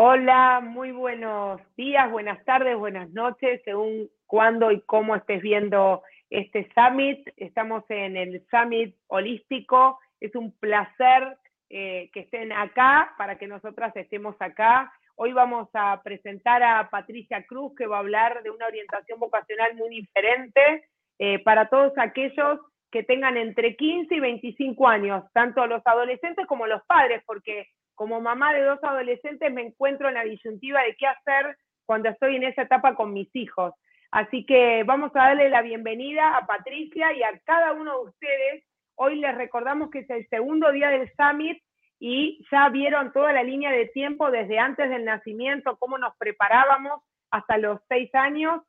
Hola, muy buenos días, buenas tardes, buenas noches, según cuándo y cómo estés viendo este summit. Estamos en el summit holístico. Es un placer eh, que estén acá para que nosotras estemos acá. Hoy vamos a presentar a Patricia Cruz, que va a hablar de una orientación vocacional muy diferente eh, para todos aquellos que tengan entre 15 y 25 años, tanto los adolescentes como los padres, porque como mamá de dos adolescentes me encuentro en la disyuntiva de qué hacer cuando estoy en esa etapa con mis hijos. Así que vamos a darle la bienvenida a Patricia y a cada uno de ustedes. Hoy les recordamos que es el segundo día del Summit y ya vieron toda la línea de tiempo desde antes del nacimiento, cómo nos preparábamos hasta los seis años,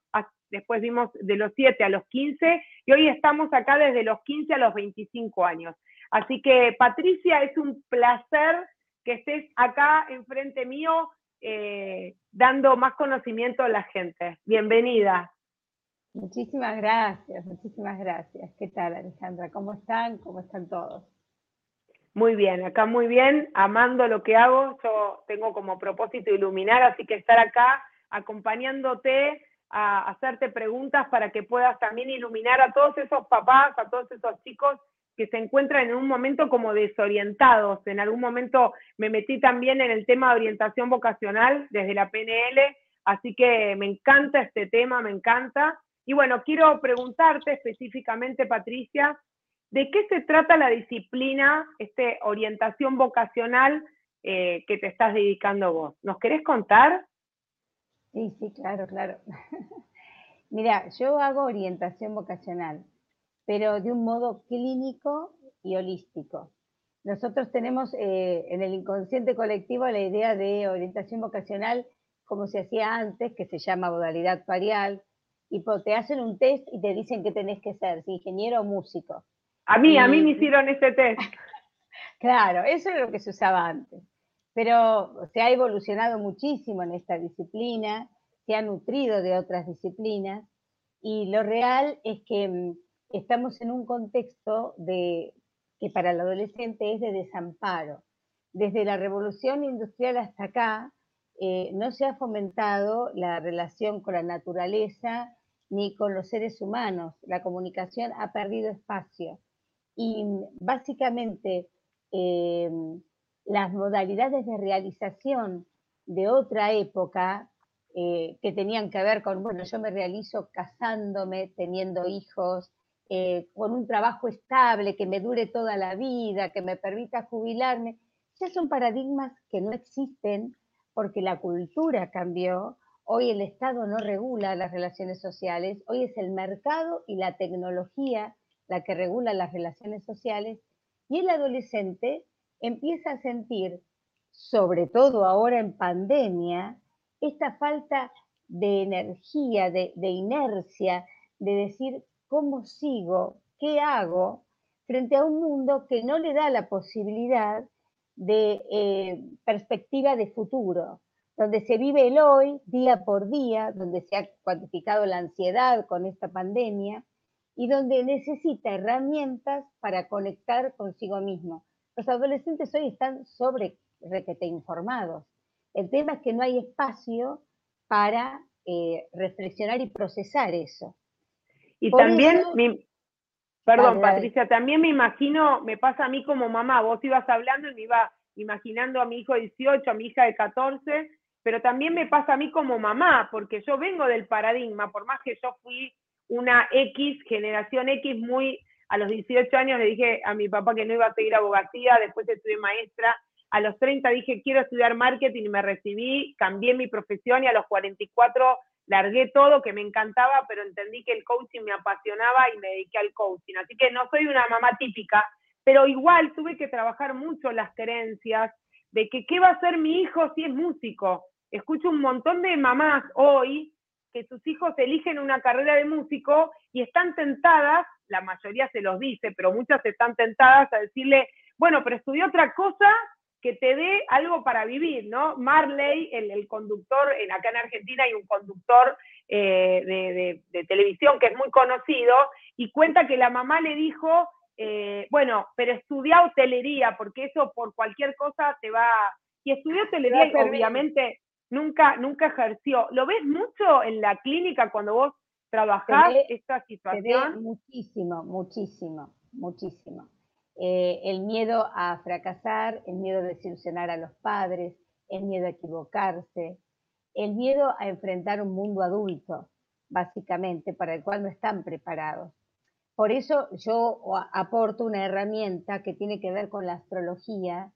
después vimos de los siete a los quince y hoy estamos acá desde los quince a los veinticinco años. Así que Patricia, es un placer que estés acá enfrente mío eh, dando más conocimiento a la gente. Bienvenida. Muchísimas gracias, muchísimas gracias. ¿Qué tal, Alejandra? ¿Cómo están? ¿Cómo están todos? Muy bien, acá muy bien, amando lo que hago. Yo tengo como propósito iluminar, así que estar acá acompañándote a hacerte preguntas para que puedas también iluminar a todos esos papás, a todos esos chicos que se encuentran en un momento como desorientados. En algún momento me metí también en el tema de orientación vocacional desde la PNL, así que me encanta este tema, me encanta. Y bueno, quiero preguntarte específicamente, Patricia, ¿de qué se trata la disciplina, este orientación vocacional eh, que te estás dedicando vos? ¿Nos querés contar? Sí, sí, claro, claro. Mira, yo hago orientación vocacional pero de un modo clínico y holístico. Nosotros tenemos eh, en el inconsciente colectivo la idea de orientación vocacional como se hacía antes, que se llama modalidad parial, y te hacen un test y te dicen que tenés que ser, si ingeniero o músico. A mí, a mí me hicieron ese test. claro, eso es lo que se usaba antes. Pero se ha evolucionado muchísimo en esta disciplina, se ha nutrido de otras disciplinas, y lo real es que mm, estamos en un contexto de, que para el adolescente es de desamparo. Desde la revolución industrial hasta acá, eh, no se ha fomentado la relación con la naturaleza ni con los seres humanos. La comunicación ha perdido espacio. Y básicamente eh, las modalidades de realización de otra época eh, que tenían que ver con, bueno, yo me realizo casándome, teniendo hijos, eh, con un trabajo estable, que me dure toda la vida, que me permita jubilarme, ya son paradigmas que no existen porque la cultura cambió. Hoy el Estado no regula las relaciones sociales, hoy es el mercado y la tecnología la que regula las relaciones sociales y el adolescente empieza a sentir, sobre todo ahora en pandemia, esta falta de energía, de, de inercia, de decir, cómo sigo, qué hago, frente a un mundo que no le da la posibilidad de eh, perspectiva de futuro, donde se vive el hoy día por día, donde se ha cuantificado la ansiedad con esta pandemia y donde necesita herramientas para conectar consigo mismo. Los adolescentes hoy están sobre requete informados. El tema es que no hay espacio para eh, reflexionar y procesar eso. Y también, perdón Patricia, también me imagino, me pasa a mí como mamá, vos ibas hablando y me iba imaginando a mi hijo de 18, a mi hija de 14, pero también me pasa a mí como mamá, porque yo vengo del paradigma, por más que yo fui una X, generación X, muy a los 18 años le dije a mi papá que no iba a seguir abogacía, después estudié maestra, a los 30 dije quiero estudiar marketing y me recibí, cambié mi profesión y a los 44 largué todo, que me encantaba, pero entendí que el coaching me apasionaba y me dediqué al coaching. Así que no soy una mamá típica, pero igual tuve que trabajar mucho las creencias de que qué va a ser mi hijo si es músico. Escucho un montón de mamás hoy que sus hijos eligen una carrera de músico y están tentadas, la mayoría se los dice, pero muchas están tentadas a decirle, bueno, pero estudié otra cosa que te dé algo para vivir, ¿no? Marley, el, conductor, en, acá en Argentina hay un conductor eh, de, televisión que es muy conocido y cuenta que la mamá le dijo, eh, bueno, pero estudia hotelería porque eso por cualquier cosa te va, y estudió hotelería y obviamente nunca, nunca ejerció. ¿Lo ves mucho en la clínica cuando vos trabajás esta situación? muchísimo, muchísimo, muchísimo. Eh, el miedo a fracasar, el miedo a desilusionar a los padres, el miedo a equivocarse, el miedo a enfrentar un mundo adulto, básicamente, para el cual no están preparados. Por eso yo aporto una herramienta que tiene que ver con la astrología,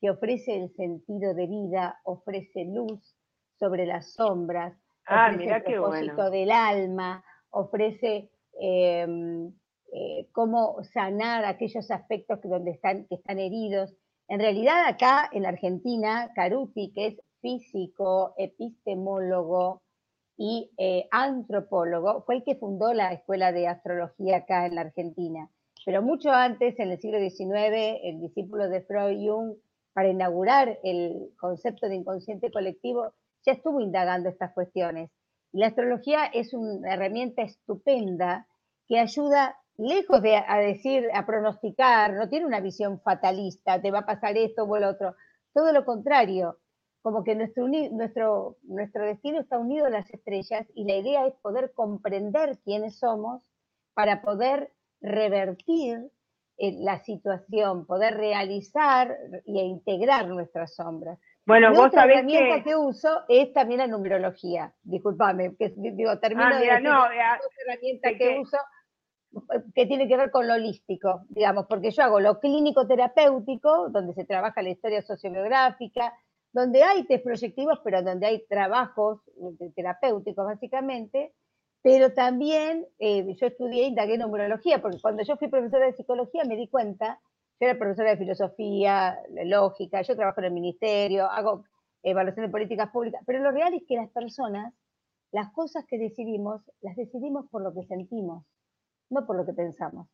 que ofrece el sentido de vida, ofrece luz sobre las sombras, ah, ofrece el propósito del alma, ofrece em, eh, cómo sanar aquellos aspectos que, donde están, heridos. En realidad acá en Argentina, Caruti, que es físico, epistemólogo y eh, antropólogo, fue el que fundó la Escuela de Astrología acá en la Argentina. Pero mucho antes, en el siglo XIX, el discípulo de Freud Jung, para inaugurar el concepto de inconsciente colectivo, ya estuvo indagando estas cuestiones. Y la astrología es una herramienta estupenda que ayuda lejos de a decir, a pronosticar, no tiene una visión fatalista, te va a pasar esto o lo otro. Todo lo contrario, como que nuestro, nuestro, nuestro destino está unido a las estrellas y la idea es poder comprender quiénes somos para poder revertir eh, la situación, poder realizar e integrar nuestras sombras. Bueno, vos otra herramienta que... uso es también la numerología. Disculpame, que digo, termino ah, de decir, no, herramienta que uso que tiene que ver con lo holístico, digamos, porque yo hago lo clínico terapéutico, donde se trabaja la historia sociobiográfica, donde hay test proyectivos, pero donde hay trabajos eh, terapéuticos básicamente, pero también eh, yo estudié, indagué numerología, porque cuando yo fui profesora de psicología me di cuenta, yo era profesora de filosofía, lógica, yo trabajo en el ministerio, hago evaluación de políticas públicas, pero lo real es que las personas, las cosas que decidimos, las decidimos por lo que sentimos no por lo que pensamos.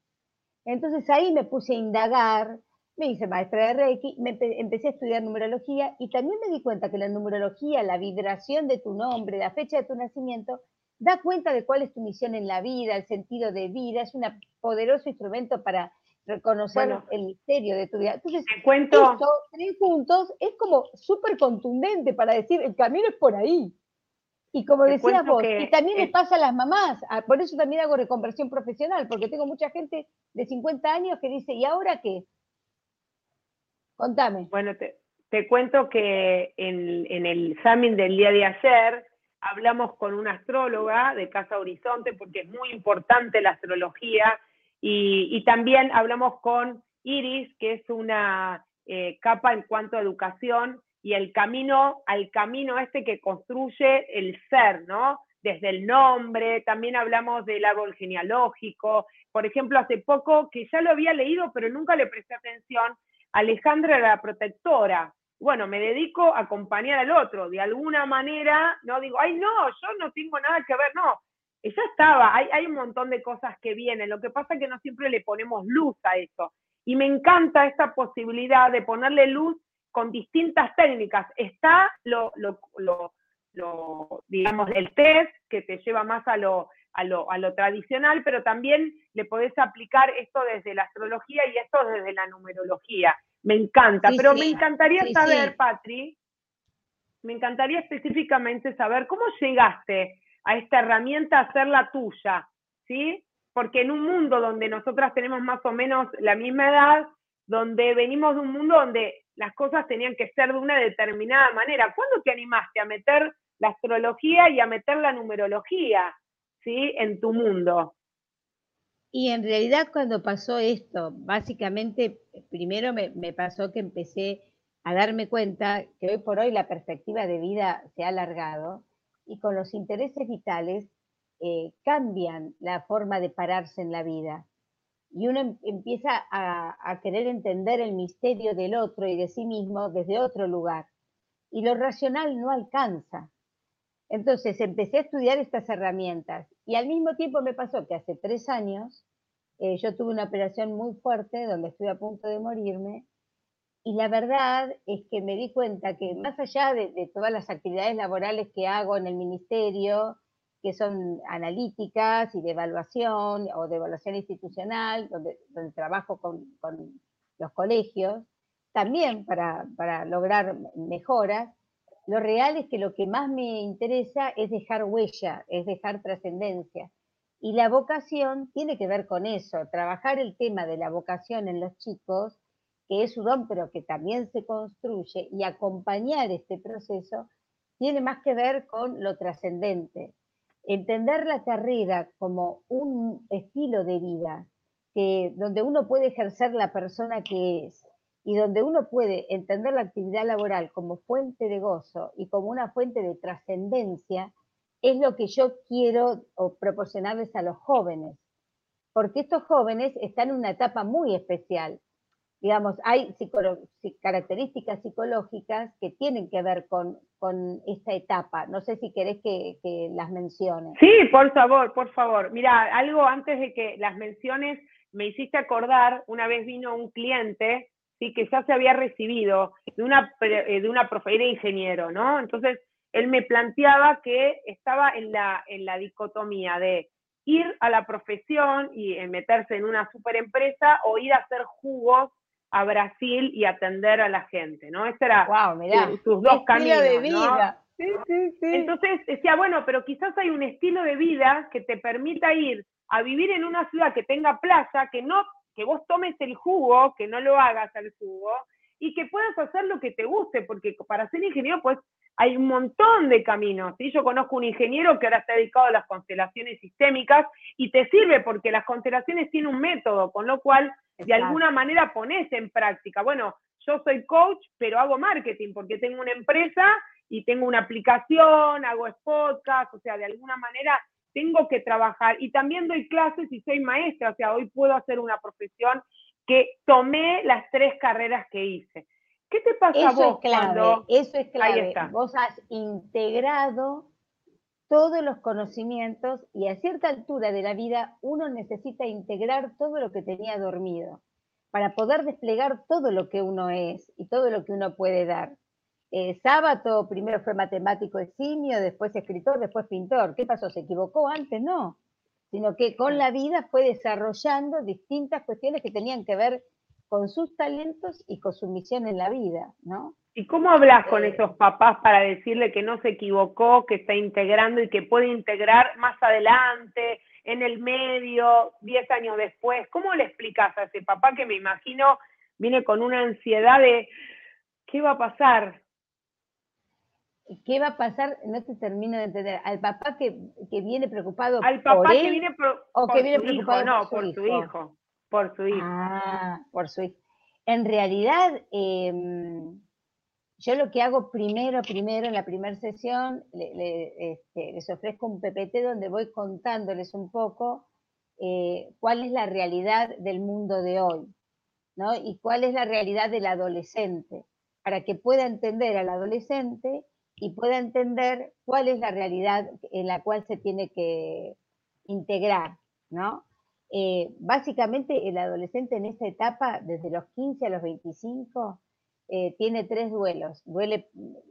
Entonces ahí me puse a indagar, me hice maestra de Reiki, me empecé a estudiar numerología y también me di cuenta que la numerología, la vibración de tu nombre, la fecha de tu nacimiento, da cuenta de cuál es tu misión en la vida, el sentido de vida, es un poderoso instrumento para reconocer el misterio de tu vida. Entonces, te cuento... tres puntos es como súper contundente para decir, el camino es por ahí. Y como decías vos, y también le pasa a las mamás, ah, por eso también hago reconversión profesional, porque tengo mucha gente de 50 años que dice, ¿y ahora qué? Contame. Bueno, te, cuento que en, en el examen del día de ayer hablamos con una astróloga de Casa Horizonte, porque es muy importante la astrología, y, también hablamos con Iris, que es una eh, capa en cuanto a educación, y el camino al camino este que construye el ser, ¿no? Desde el nombre, también hablamos del árbol genealógico. Por ejemplo, hace poco, que ya lo había leído, pero nunca le presté atención, Alejandra la protectora. Bueno, me dedico a acompañar al otro. De alguna manera, no digo, ay, no, yo no tengo nada que ver, no. Ella estaba, hay, hay un montón de cosas que vienen. Lo que pasa es que no siempre le ponemos luz a eso. Y me encanta esta posibilidad de ponerle luz con distintas técnicas. Está lo, digamos, el test que te lleva más a lo, a lo, a lo tradicional, pero también le podés aplicar esto desde la astrología y esto desde la numerología. Me encanta, pero me encantaría saber, Patri, me encantaría específicamente saber cómo llegaste a esta herramienta a hacerla tuya, ¿sí? Porque en un mundo donde nosotras tenemos más o menos la misma edad, donde venimos de un mundo donde las cosas tenían que ser de una determinada manera. ¿Cuándo te animaste a meter la astrología y a meter la numerología ¿sí? en tu mundo? Y en realidad cuando pasó esto, básicamente, primero me, pasó que empecé a darme cuenta que hoy por hoy la perspectiva de vida se ha alargado y con los intereses vitales eh, cambian la forma de pararse en la vida y uno em, empieza a, querer entender el misterio del otro y de sí mismo desde otro lugar. Y lo racional no alcanza. Entonces empecé a estudiar estas herramientas y al mismo tiempo me pasó que hace tres años eh, yo tuve una operación muy fuerte donde estuve a punto de morirme y la verdad es que me di cuenta que más allá de todas las actividades laborales que hago en el ministerio, que son analíticas y de evaluación o de evaluación institucional, donde, donde trabajo con, los colegios, también para, para lograr mejoras, lo real es que lo que más me interesa es dejar huella, es dejar trascendencia. Y la vocación tiene que ver con eso, trabajar el tema de la vocación en los chicos, que es su don, pero que también se construye, y acompañar este proceso, tiene más que ver con lo trascendente. Entender la carrera como un estilo de vida, que, donde uno puede ejercer la persona que es, y donde uno puede entender la actividad laboral como fuente de gozo y como una fuente de trascendencia, es lo que yo quiero proporcionarles a los jóvenes, porque estos jóvenes están en una etapa muy especial. Digamos, hay características psicológicas que tienen que ver con, con esta etapa. No sé si querés que, que las mencione. Sí, por favor, por favor. Mira, algo antes de que las menciones, me hiciste acordar, una vez vino un cliente ¿sí? que ya se había recibido de una, eh, de una era ingeniero, ¿no? Entonces, él me planteaba que estaba en la, en la dicotomía de ir a la profesión y meterse en una super empresa o ir a hacer jugos a Brasil y atender a la gente, ¿no? Ese era sus dos caminos. De vida. Sí, sí, sí. Entonces decía, bueno, pero quizás hay un estilo de vida que te permita ir a vivir en una ciudad que tenga playa, que no que vos tomes el jugo, que no lo hagas al jugo, y que puedas hacer lo que te guste, porque para ser ingeniero, pues hay un montón de caminos. ¿sí? Yo conozco un ingeniero que ahora está dedicado a las constelaciones sistémicas y te sirve porque las constelaciones tienen un método, con lo cual de alguna manera pones en práctica. Bueno, yo soy coach, pero hago marketing porque tengo una empresa y tengo una aplicación, hago podcast, o sea, de alguna manera tengo que trabajar y también doy clases y soy maestra, o sea, hoy puedo hacer una profesión que tomé las tres carreras que hice. ¿Qué te pasa eso vos es clave, Eso es clave. Vos has integrado todos los conocimientos y a cierta altura de la vida uno necesita integrar todo lo que tenía dormido para poder desplegar todo lo que uno es y todo lo que uno puede dar. Eh, Sábato primero fue matemático eximio, después escritor, después pintor. ¿Qué pasó? ¿Se equivocó antes? No, sino que con la vida fue desarrollando distintas cuestiones que tenían que ver con sus talentos y con su misión en la vida, ¿no? ¿Y cómo hablas con eh, esos papás para decirle que no se equivocó, que está integrando y que puede integrar más adelante, en el medio, diez años después? ¿Cómo le explicas a ese papá que me imagino viene con una ansiedad de qué va a pasar? ¿Qué va a pasar? No te termino de entender. Al papá que, viene preocupado Al papá que viene o que viene preocupado no, por su hijo. Por su hijo. Ah, por su hijo. En realidad, em, yo lo que hago primero, primero, en la primera sesión, este, les ofrezco un PPT donde voy contándoles un poco eh, cuál es la realidad del mundo de hoy, ¿no? Y cuál es la realidad del adolescente, para que pueda entender al adolescente y pueda entender cuál es la realidad en la cual se tiene que integrar, ¿no? Eh, básicamente el adolescente en esta etapa, desde los 15 a los 25, eh, tiene tres duelos. Duele,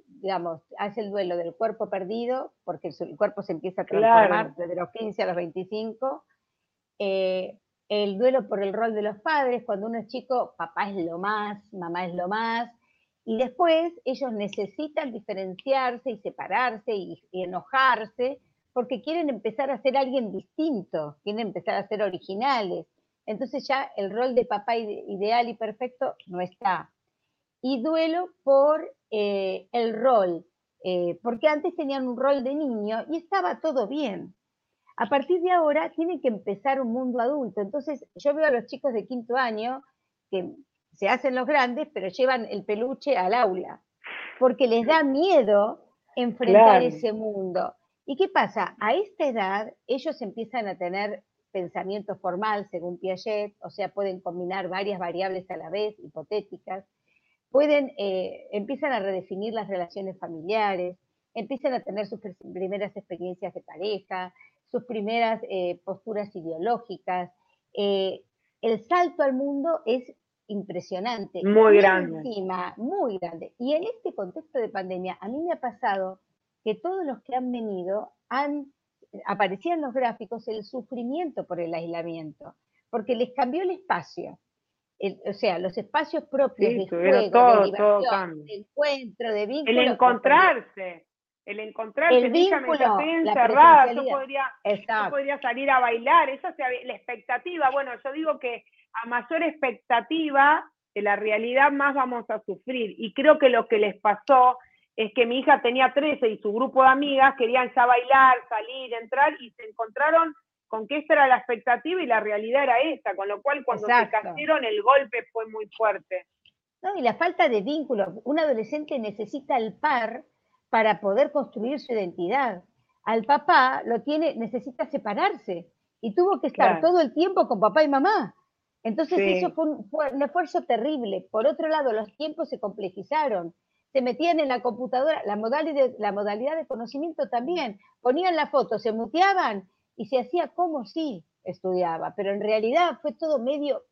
digamos, hace el duelo del cuerpo perdido, porque el, cuerpo se empieza a transformar desde los 15 a los 25. Eh, el duelo por el rol de los padres, cuando uno es chico, papá es lo más, mamá es lo más, y después ellos necesitan diferenciarse y separarse y, enojarse porque quieren empezar a ser alguien distinto, quieren empezar a ser originales. Entonces ya el rol de papá ideal y perfecto no está. Y duelo por eh, el rol, eh, porque antes tenían un rol de niño y estaba todo bien. A partir de ahora tienen que empezar un mundo adulto. Entonces yo veo a los chicos de quinto año que se hacen los grandes, pero llevan el peluche al aula, porque les da miedo enfrentar ese mundo. ¿Y qué pasa? A esta edad ellos empiezan a tener pensamiento formal, según Piaget, o sea, pueden combinar varias variables a la vez, hipotéticas, pueden, eh, empiezan a redefinir las relaciones familiares, empiezan a tener sus primeras experiencias de pareja, sus primeras eh, posturas ideológicas. Eh, el salto al mundo es impresionante. Muy grande. Encima, muy grande. Y en este contexto de pandemia, a mí me ha pasado que todos los que han venido han, aparecían los gráficos, el sufrimiento por el aislamiento, porque les cambió el espacio. o sea, los espacios propios de juego, de diversión, de encuentro, de vínculo. El encontrarse, el encontrarse, el vínculo, estoy encerrada, yo podría, yo podría, salir a bailar, esa la expectativa, bueno, yo digo que a mayor expectativa de la realidad más vamos a sufrir. Y creo que lo que les pasó es que mi hija tenía 13 y su grupo de amigas querían ya bailar, salir, entrar y se encontraron con que esta era la expectativa y la realidad era esta, con lo cual cuando se cayeron el golpe fue muy fuerte. No, y la falta de vínculo. Un adolescente necesita el par para poder construir su identidad. Al papá lo tiene, necesita separarse y tuvo que estar todo el tiempo con papá y mamá. Entonces eso fue un, esfuerzo terrible. Por otro lado, los tiempos se complejizaron. Se metían en la computadora, la modalidad, la modalidad de conocimiento también. Ponían la foto, se muteaban y se hacía como si estudiaba, pero en realidad fue todo medio,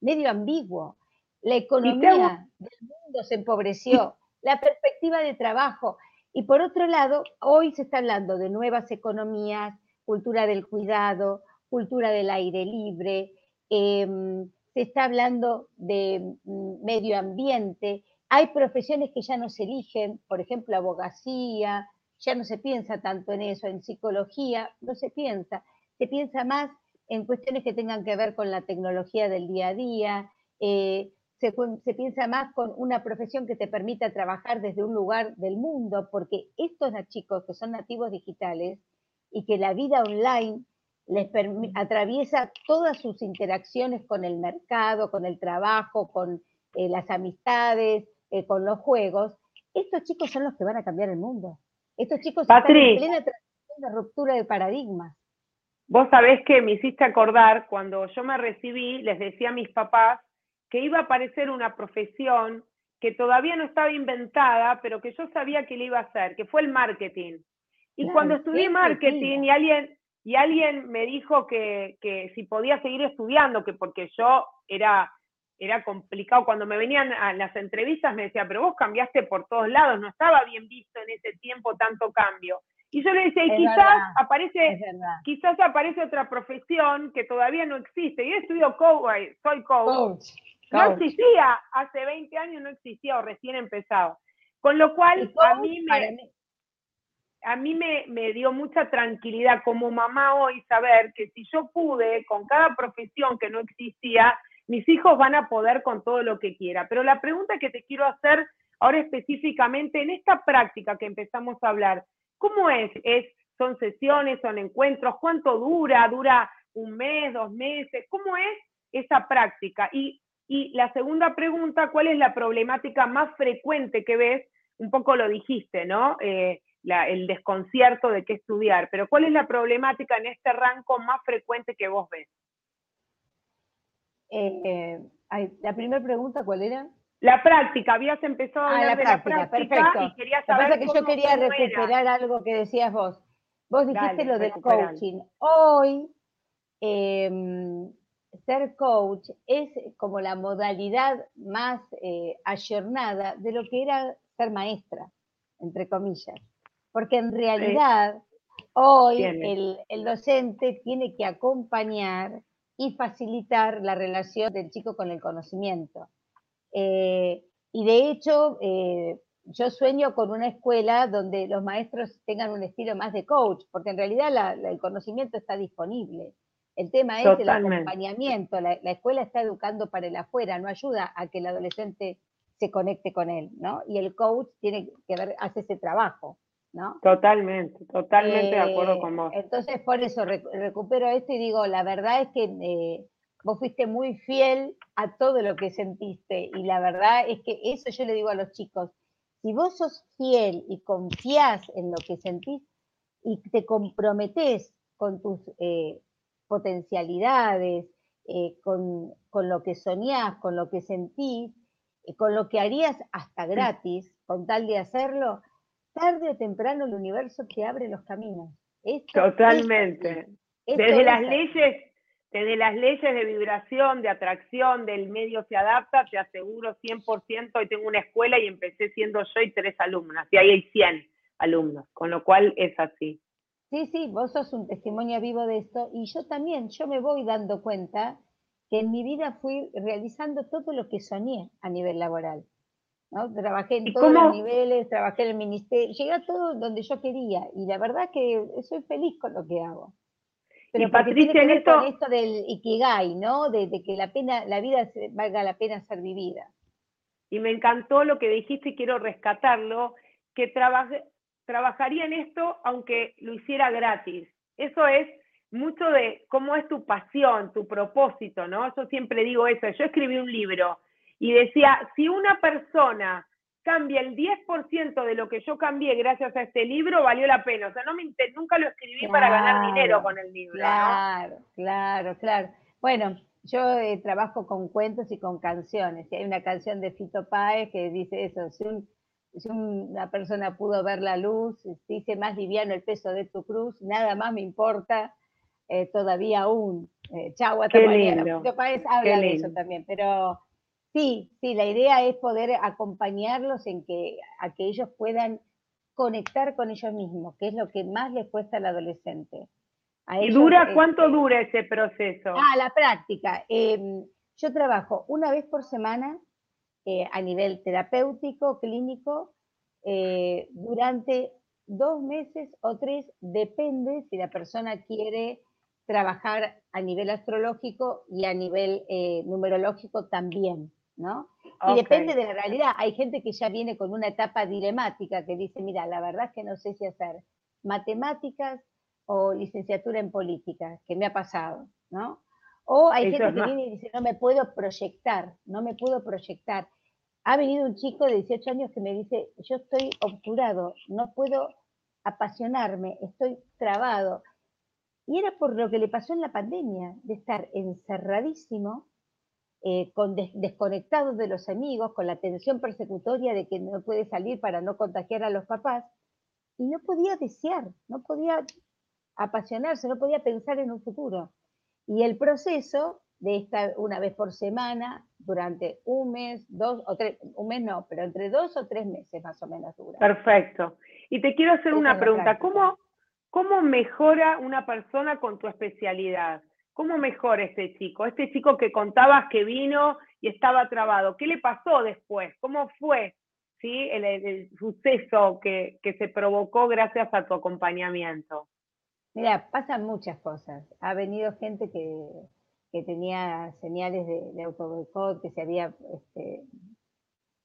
medio ambiguo. La economía del mundo se empobreció, la perspectiva de trabajo. Y por otro lado, hoy se está hablando de nuevas economías, cultura del cuidado, cultura del aire libre, Em, se está hablando de mm, medio ambiente, hay profesiones que ya no se eligen, por ejemplo, abogacía, ya no se piensa tanto en eso, en psicología, no se piensa, se piensa más en cuestiones que tengan que ver con la tecnología del día a día, eh, se, piensa más con una profesión que te permita trabajar desde un lugar del mundo, porque estos chicos que son nativos digitales y que la vida online les atraviesa todas sus interacciones con el mercado, con el trabajo, con eh, las amistades, eh, con los juegos, estos chicos son los que van a cambiar el mundo. Estos chicos están en plena transición de ruptura de paradigmas. Vos sabés que me hiciste acordar, cuando yo me recibí, les decía a mis papás que iba a aparecer una profesión que todavía no estaba inventada, pero que yo sabía que le iba a hacer, que fue el marketing. Y cuando estudié marketing y alguien, y alguien me dijo que, si podía seguir estudiando, que porque yo era, era complicado, cuando me venían a las entrevistas me decía, pero vos cambiaste por todos lados, no estaba bien visto en ese tiempo tanto cambio. Y yo le decía, y quizás aparece, quizás aparece otra profesión que todavía no existe. Yo estudio coach, soy coach. No existía, hace 20 años no existía o recién empezado. Con lo cual, a mí me a mí me, dio mucha tranquilidad como mamá hoy saber que si yo pude con cada profesión que no existía, mis hijos van a poder con todo lo que quiera. Pero la pregunta que te quiero hacer ahora específicamente en esta práctica que empezamos a hablar, ¿cómo es? ¿Es son sesiones, son encuentros? ¿Cuánto dura? ¿Dura un mes, dos meses? ¿Cómo es esa práctica? Y, y la segunda pregunta, ¿cuál es la problemática más frecuente que ves? Un poco lo dijiste, ¿no? Eh, el desconcierto de qué estudiar, pero ¿cuál es la problemática en este rango más frecuente que vos ves? Eh, la primera pregunta, ¿cuál era? La práctica, habías empezado a ah, hablar de la práctica perfecto. y quería saber Lo que que yo quería recuperar algo que decías vos. Vos dijiste lo del coaching. Hoy, em, ser coach es como la modalidad más eh, ayornada de lo que era ser maestra, entre comillas porque en realidad hoy el, docente tiene que acompañar y facilitar la relación del chico con el conocimiento. Eh, y de hecho, eh, yo sueño con una escuela donde los maestros tengan un estilo más de coach, porque en realidad el conocimiento está disponible. El tema es el acompañamiento. La, la, escuela está educando para el afuera, no ayuda a que el adolescente se conecte con él, ¿no? Y el coach tiene que ver, hace ese trabajo. Totalmente, totalmente de acuerdo con vos. Eh, entonces, por eso recupero esto y digo, la verdad es que eh, vos fuiste muy fiel a todo lo que sentiste y la verdad es que eso yo le digo a los chicos, si vos sos fiel y confías en lo que sentís y te comprometés con tus eh, potencialidades, con, con, lo que soñás, con lo que sentís, con lo que harías hasta gratis, con tal de hacerlo, tarde o temprano el universo te abre los caminos. Totalmente. desde las leyes, desde las leyes de vibración, de atracción, del medio se adapta, te aseguro 100%, hoy tengo una escuela y empecé siendo yo y tres alumnas, y ahí hay 100 alumnos, con lo cual es así. Sí, sí, vos sos un testimonio vivo de esto, y yo también, yo me voy dando cuenta que en mi vida fui realizando todo lo que soñé a nivel laboral. ¿No? Trabajé en todos los niveles, trabajé en el ministerio, llegué a todo donde yo quería y la verdad que soy feliz con lo que hago. Pero y Patricia, ver esto... con esto del ikigai, ¿no? De, que la pena, la vida valga la pena ser vivida. Y me encantó lo que dijiste y quiero rescatarlo, que trabajaría en esto aunque lo hiciera gratis. Eso es mucho de cómo es tu pasión, tu propósito, ¿no? Yo siempre digo eso. Yo escribí un libro y decía, si una persona cambia el 10% de lo que yo cambié gracias a este libro, valió la pena. O sea, no me, nunca lo escribí para ganar dinero con el libro. Claro, claro, claro. Bueno, yo eh, trabajo con cuentos y con canciones. Y hay una canción de Fito Páez que dice eso, si, una persona pudo ver la luz, dice más liviano el peso de tu cruz, nada más me importa eh, todavía aún. Eh, chau, hasta mañana. Fito Páez habla de eso también, pero Sí, sí, la idea es poder acompañarlos en que, a que ellos puedan conectar con ellos mismos, que es lo que más les cuesta al adolescente. ¿Y dura cuánto dura ese proceso? Ah, la práctica. Em, yo trabajo una vez por semana eh, a nivel terapéutico, clínico, eh, durante dos meses o tres, depende si la persona quiere trabajar a nivel astrológico y a nivel eh, numerológico también. ¿No? Y depende de la realidad. Hay gente que ya viene con una etapa dilemática que dice, mira, la verdad es que no sé si hacer matemáticas o licenciatura en política, que me ha pasado, ¿no? O hay gente que viene y dice, no me puedo proyectar, no me puedo proyectar. Ha venido un chico de 18 años que me dice, yo estoy obturado, no puedo apasionarme, estoy trabado. Y era por lo que le pasó en la pandemia, de estar encerradísimo, eh, con desconectados de los amigos, con la tensión persecutoria de que no puede salir para no contagiar a los papás, y no podía desear, no podía apasionarse, no podía pensar en un futuro. Y el proceso de esta una vez por semana, durante un mes, dos o tres, un mes no, pero entre dos o tres meses más o menos dura. Perfecto. Y te quiero hacer una pregunta, ¿Cómo, ¿cómo mejora una persona con tu especialidad? ¿Cómo mejora este chico? Este chico que contabas que vino y estaba trabado, ¿qué le pasó después? ¿Cómo fue ¿sí? el, suceso que, se provocó gracias a tu acompañamiento? Mira, pasan muchas cosas. Ha venido gente que, tenía señales de, de que se había este,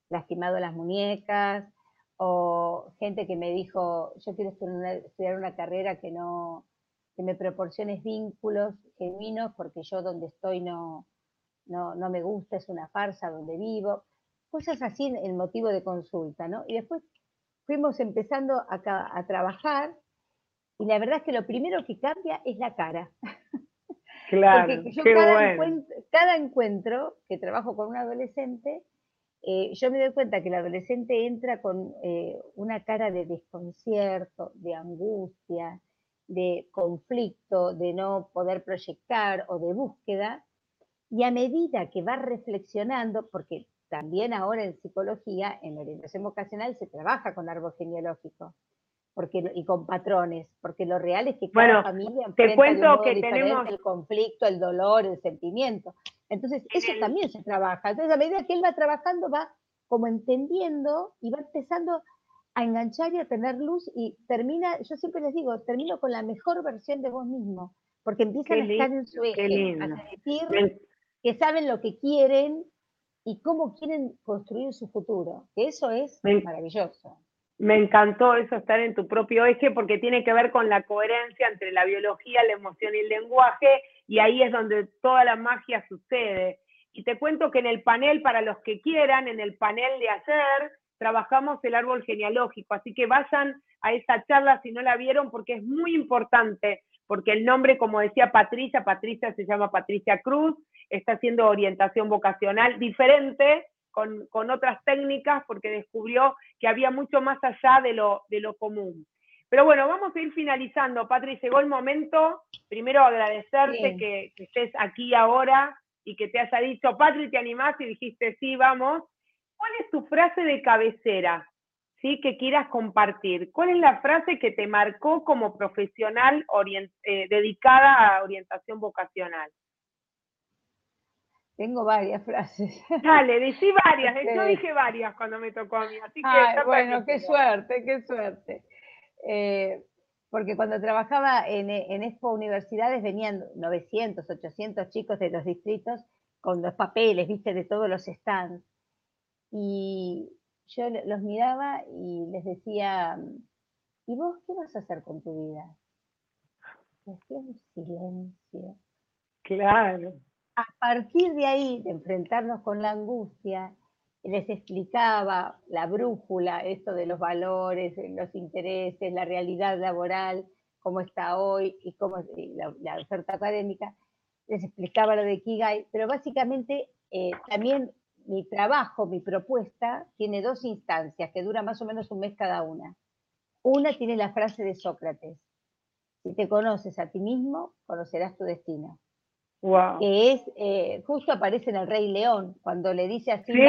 lastimado las muñecas, o gente que me dijo, yo quiero estudiar una carrera que no, que me proporciones vínculos genuinos, porque yo donde estoy no, no, no me gusta, es una farsa donde vivo, cosas así el motivo de consulta, ¿no? Y después fuimos empezando a, a trabajar y la verdad es que lo primero que cambia es la cara. Claro, Porque yo cada, encuentro, cada, encuentro, que trabajo con un adolescente, eh, yo me doy cuenta que el adolescente entra con eh, una cara de desconcierto, de angustia, de conflicto, de no poder proyectar o de búsqueda, y a medida que va reflexionando, porque también ahora en psicología, en orientación vocacional, se trabaja con árbol genealógico porque, y con patrones, porque lo real es que cada familia te cuento que tenemos el conflicto, el dolor, el sentimiento. Entonces, eso también se trabaja. Entonces, a medida que él va trabajando, va como entendiendo y va empezando a enganchar y a tener luz y termina, yo siempre les digo, termino con la mejor versión de vos mismo, porque empiezan a estar en su eje, a sentir que saben lo que quieren y cómo quieren construir su futuro, que eso es maravilloso. Me encantó eso, estar en tu propio eje, porque tiene que ver con la coherencia entre la biología, la emoción y el lenguaje, y ahí es donde toda la magia sucede. Y te cuento que en el panel, para los que quieran, en el panel de ayer, trabajamos el árbol genealógico, así que vayan a esa charla si no la vieron porque es muy importante, porque el nombre, como decía Patricia, Patricia se llama Patricia Cruz, está haciendo orientación vocacional diferente, con, otras técnicas, porque descubrió que había mucho más allá de lo, de lo común. Pero bueno, vamos a ir finalizando. Patri, llegó el momento. Primero agradecerte que, que, estés aquí ahora y que te haya dicho, Patri, ¿te animás? Y dijiste, sí, vamos. ¿Cuál es tu frase de cabecera? ¿Sí? que quieras compartir. ¿Cuál es la frase que te marcó como profesional eh, dedicada a orientación vocacional? Tengo varias frases. Dale, decí varias, yo dije varias cuando me tocó a mí, así que... bueno, qué suerte, qué suerte. Eh, porque cuando trabajaba en, en, Expo Universidades venían 900, 800 chicos de los distritos con los papeles, viste, de todos los stands. Y yo los miraba y les decía, ¿y vos qué vas a hacer con tu vida? Decía un silencio. Claro. A partir de ahí, de enfrentarnos con la angustia, les explicaba la brújula, esto de los valores, los intereses, la realidad laboral, cómo está hoy y cómo la, la oferta académica, les explicaba lo de Kigai, pero básicamente eh, también mi trabajo, mi propuesta, tiene dos instancias que dura más o menos un mes cada una. Una tiene la frase de Sócrates, si te conoces a ti mismo, conocerás tu destino. Que es, eh, justo aparece en el Rey León, cuando le dice así, sí,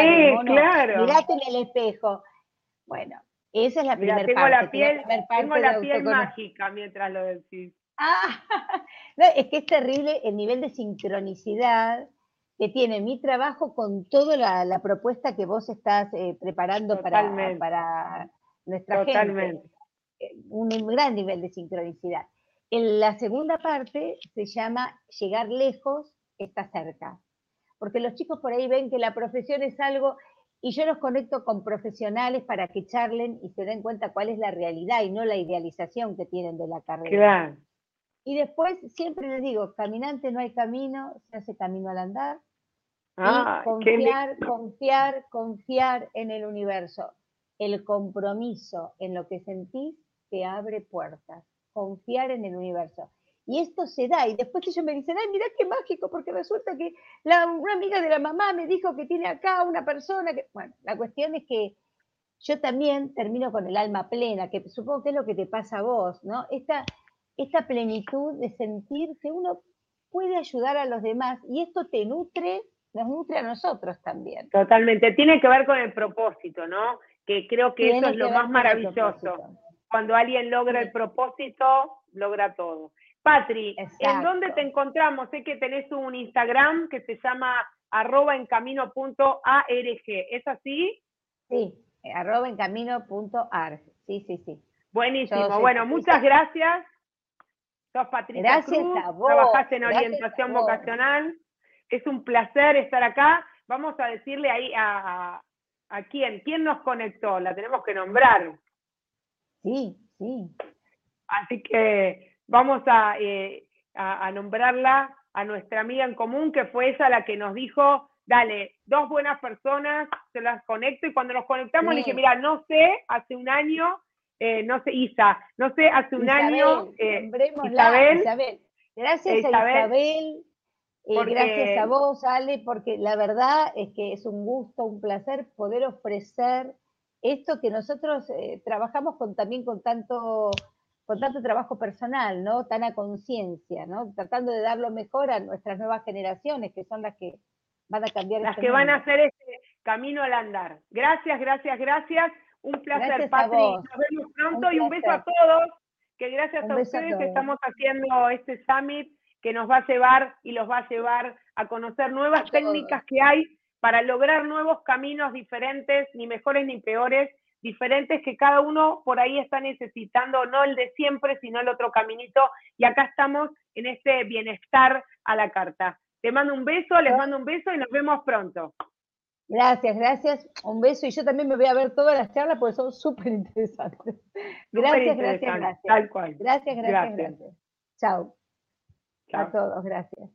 claro. mirate en el espejo. Bueno, esa es la primera tengo La piel, tengo la piel mágica mientras lo decís. Ah, es que es terrible el nivel de sincronicidad que tiene mi trabajo con toda la, propuesta que vos estás eh, preparando para, para, nuestra gente. Eh, un gran nivel de sincronicidad. En la segunda parte se llama llegar lejos, está cerca. Porque los chicos por ahí ven que la profesión es algo y yo los conecto con profesionales para que charlen y se den cuenta cuál es la realidad y no la idealización que tienen de la carrera. Claro. Y después siempre les digo, caminante no hay camino, se hace camino al andar. Y confiar, confiar, confiar en el universo. El compromiso en lo que sentís te abre puertas. Confiar en el universo. Y esto se da, y después ellos me dicen, ay, mira qué mágico, porque resulta que la, una amiga de la mamá me dijo que tiene acá una persona que... Bueno, la cuestión es que yo también termino con el alma plena, que supongo que es lo que te pasa a vos, ¿no? Esta, esta plenitud de sentir que uno puede ayudar a los demás y esto te nutre, nos nutre a nosotros también. Totalmente, tiene que ver con el propósito, ¿no? Que creo que eso es lo más maravilloso. Cuando alguien logra el propósito, logra todo. Patri, ¿en dónde te encontramos? Sé que tenés un Instagram que se llama arroba en ¿Es así? Sí, arroba en Sí, sí, sí. Buenísimo. bueno, muchas gracias. Sos Patricia Gracias Cruz, a vos. trabajás en orientación vocacional. Es un placer estar acá. Vamos a decirle ahí a, a, quién, quién nos conectó, la tenemos que nombrar. Sí, sí. Así que vamos a, eh, a, nombrarla a nuestra amiga en común, que fue ella la que nos dijo, dale, dos buenas personas, se las conecto, y cuando nos conectamos le dije, mira, no sé, hace un año eh, no sé, Isa, no sé, hace un año, eh, Isabel, Gracias a Isabel, eh, gracias a vos, Ale, porque la verdad es que es un gusto, un placer poder ofrecer esto que nosotros trabajamos con, también con tanto, con tanto trabajo personal, ¿no? Tan a conciencia, ¿no? Tratando de dar lo mejor a nuestras nuevas generaciones, que son las que van a cambiar. Las este que van a hacer este camino al andar. Gracias, gracias, gracias. Un placer, Patri. Nos vemos pronto y un beso a todos, que gracias a ustedes estamos haciendo este summit que nos va a llevar y los va a llevar a conocer nuevas técnicas que hay para lograr nuevos caminos diferentes, ni mejores ni peores, diferentes que cada uno por ahí está necesitando, no el de siempre, sino el otro caminito. Y acá estamos en este bienestar a la carta. Te mando un beso, les mando un beso y nos vemos pronto. Gracias, gracias. Un beso. Y yo también me voy a ver todas las charlas porque son súper interesantes. Gracias, gracias, gracias. Tal cual. Gracias, gracias, gracias. Chao. A todos, gracias.